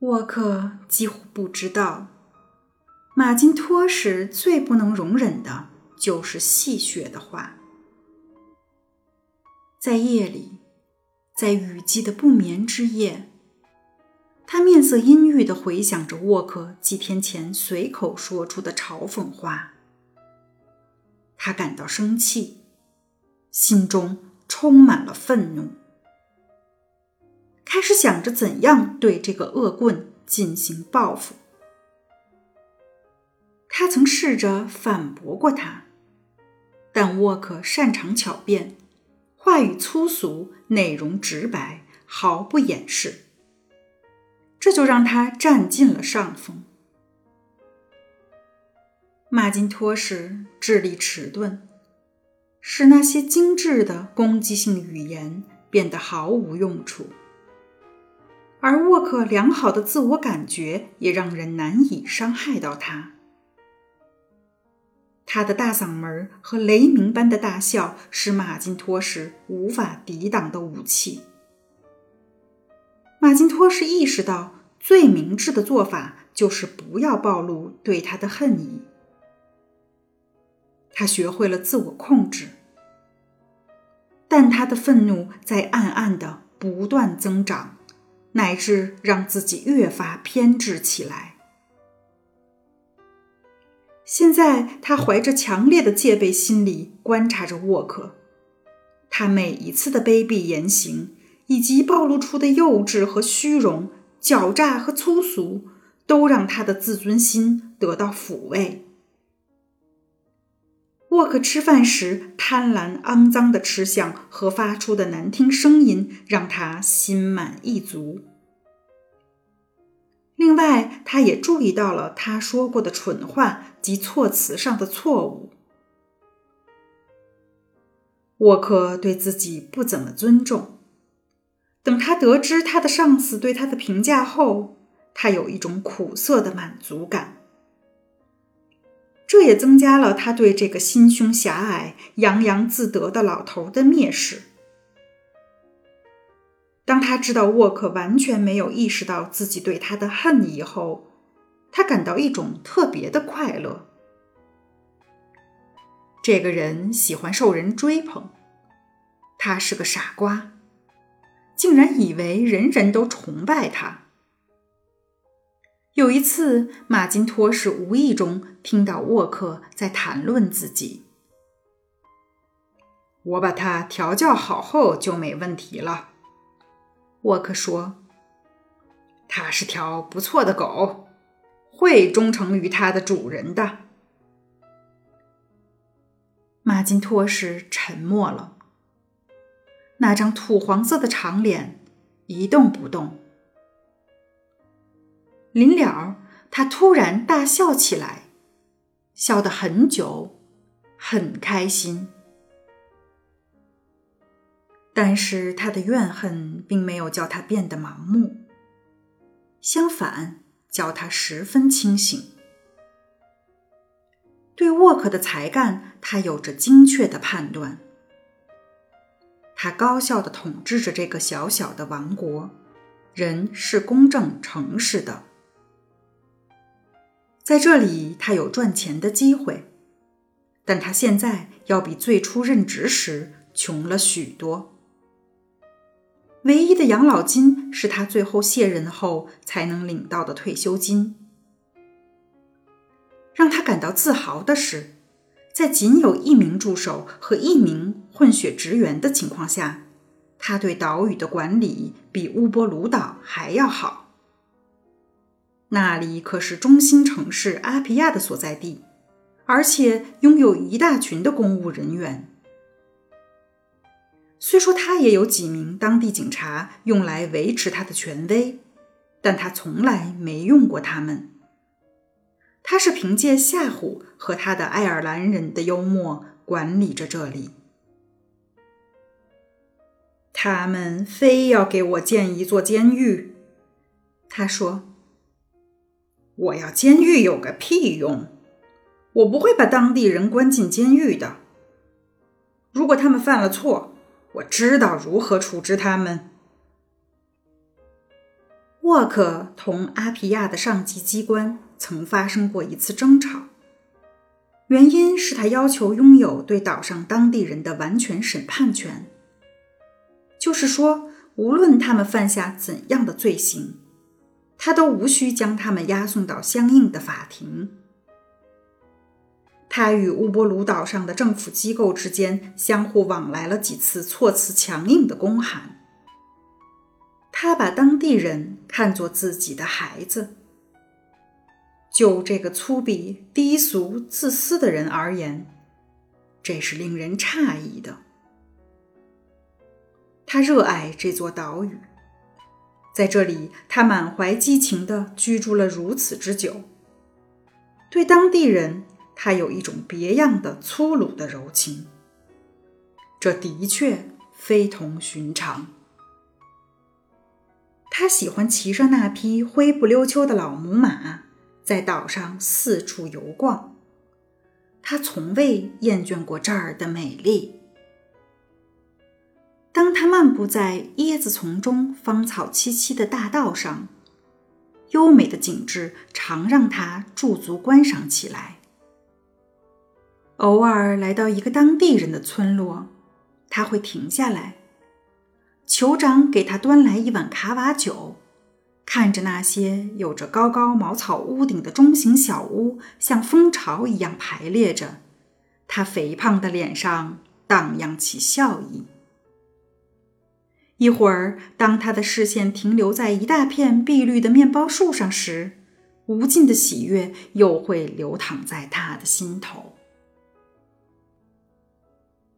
沃克几乎不知道，马金托什最不能容忍的就是戏谑的话。在夜里，在雨季的不眠之夜，他面色阴郁地回想着沃克几天前随口说出的嘲讽话。他感到生气，心中充满了愤怒。开始想着怎样对这个恶棍进行报复。他曾试着反驳过他，但沃克擅长巧辩，话语粗俗，内容直白，毫不掩饰，这就让他占尽了上风。马金托什智力迟钝，使那些精致的攻击性语言变得毫无用处。而沃克良好的自我感觉也让人难以伤害到他。他的大嗓门和雷鸣般的大笑是马金托什无法抵挡的武器。马金托什意识到，最明智的做法就是不要暴露对他的恨意。他学会了自我控制，但他的愤怒在暗暗的不断增长。乃至让自己越发偏执起来。现在，他怀着强烈的戒备心理观察着沃克，他每一次的卑鄙言行，以及暴露出的幼稚和虚荣、狡诈和粗俗，都让他的自尊心得到抚慰。沃克吃饭时贪婪、肮脏的吃相和发出的难听声音，让他心满意足。另外，他也注意到了他说过的蠢话及措辞上的错误。沃克对自己不怎么尊重。等他得知他的上司对他的评价后，他有一种苦涩的满足感。这也增加了他对这个心胸狭隘、洋洋自得的老头的蔑视。当他知道沃克完全没有意识到自己对他的恨意后，他感到一种特别的快乐。这个人喜欢受人追捧，他是个傻瓜，竟然以为人人都崇拜他。有一次，马金托什无意中听到沃克在谈论自己：“我把他调教好后就没问题了。”沃克说：“他是条不错的狗，会忠诚于它的主人的。”马金托什沉默了，那张土黄色的长脸一动不动。临了，他突然大笑起来，笑得很久，很开心。但是他的怨恨并没有叫他变得盲目，相反，叫他十分清醒。对沃克的才干，他有着精确的判断。他高效的统治着这个小小的王国，人是公正诚实的。在这里，他有赚钱的机会，但他现在要比最初任职时穷了许多。唯一的养老金是他最后卸任后才能领到的退休金。让他感到自豪的是，在仅有一名助手和一名混血职员的情况下，他对岛屿的管理比乌波鲁岛还要好。那里可是中心城市阿皮亚的所在地，而且拥有一大群的公务人员。虽说他也有几名当地警察用来维持他的权威，但他从来没用过他们。他是凭借吓唬和他的爱尔兰人的幽默管理着这里。他们非要给我建一座监狱，他说：“我要监狱有个屁用！我不会把当地人关进监狱的。如果他们犯了错。”我知道如何处置他们。沃克同阿皮亚的上级机关曾发生过一次争吵，原因是他要求拥有对岛上当地人的完全审判权，就是说，无论他们犯下怎样的罪行，他都无需将他们押送到相应的法庭。他与乌波鲁岛上的政府机构之间相互往来了几次措辞强硬的公函。他把当地人看作自己的孩子。就这个粗鄙、低俗、自私的人而言，这是令人诧异的。他热爱这座岛屿，在这里，他满怀激情地居住了如此之久。对当地人，他有一种别样的粗鲁的柔情，这的确非同寻常。他喜欢骑上那匹灰不溜秋的老母马，在岛上四处游逛。他从未厌倦过这儿的美丽。当他漫步在椰子丛中芳草萋萋的大道上，优美的景致常让他驻足观赏起来。偶尔来到一个当地人的村落，他会停下来。酋长给他端来一碗卡瓦酒，看着那些有着高高茅草屋顶的中型小屋像蜂巢一样排列着，他肥胖的脸上荡漾起笑意。一会儿，当他的视线停留在一大片碧绿的面包树上时，无尽的喜悦又会流淌在他的心头。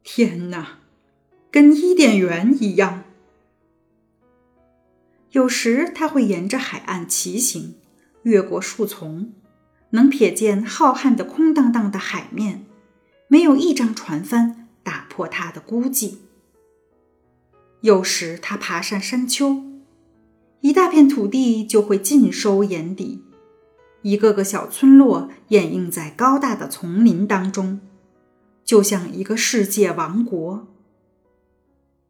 天哪，跟伊甸园一样！有时他会沿着海岸骑行，越过树丛，能瞥见浩瀚的空荡荡的海面，没有一张船帆打破他的孤寂。有时他爬上山丘，一大片土地就会尽收眼底，一个个小村落掩映在高大的丛林当中。就像一个世界王国，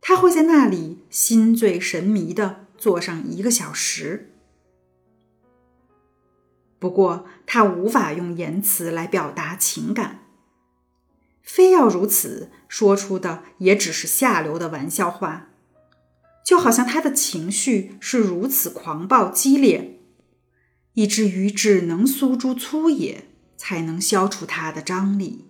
他会在那里心醉神迷的坐上一个小时。不过，他无法用言辞来表达情感，非要如此，说出的也只是下流的玩笑话，就好像他的情绪是如此狂暴激烈，以至于只能诉诸粗野，才能消除他的张力。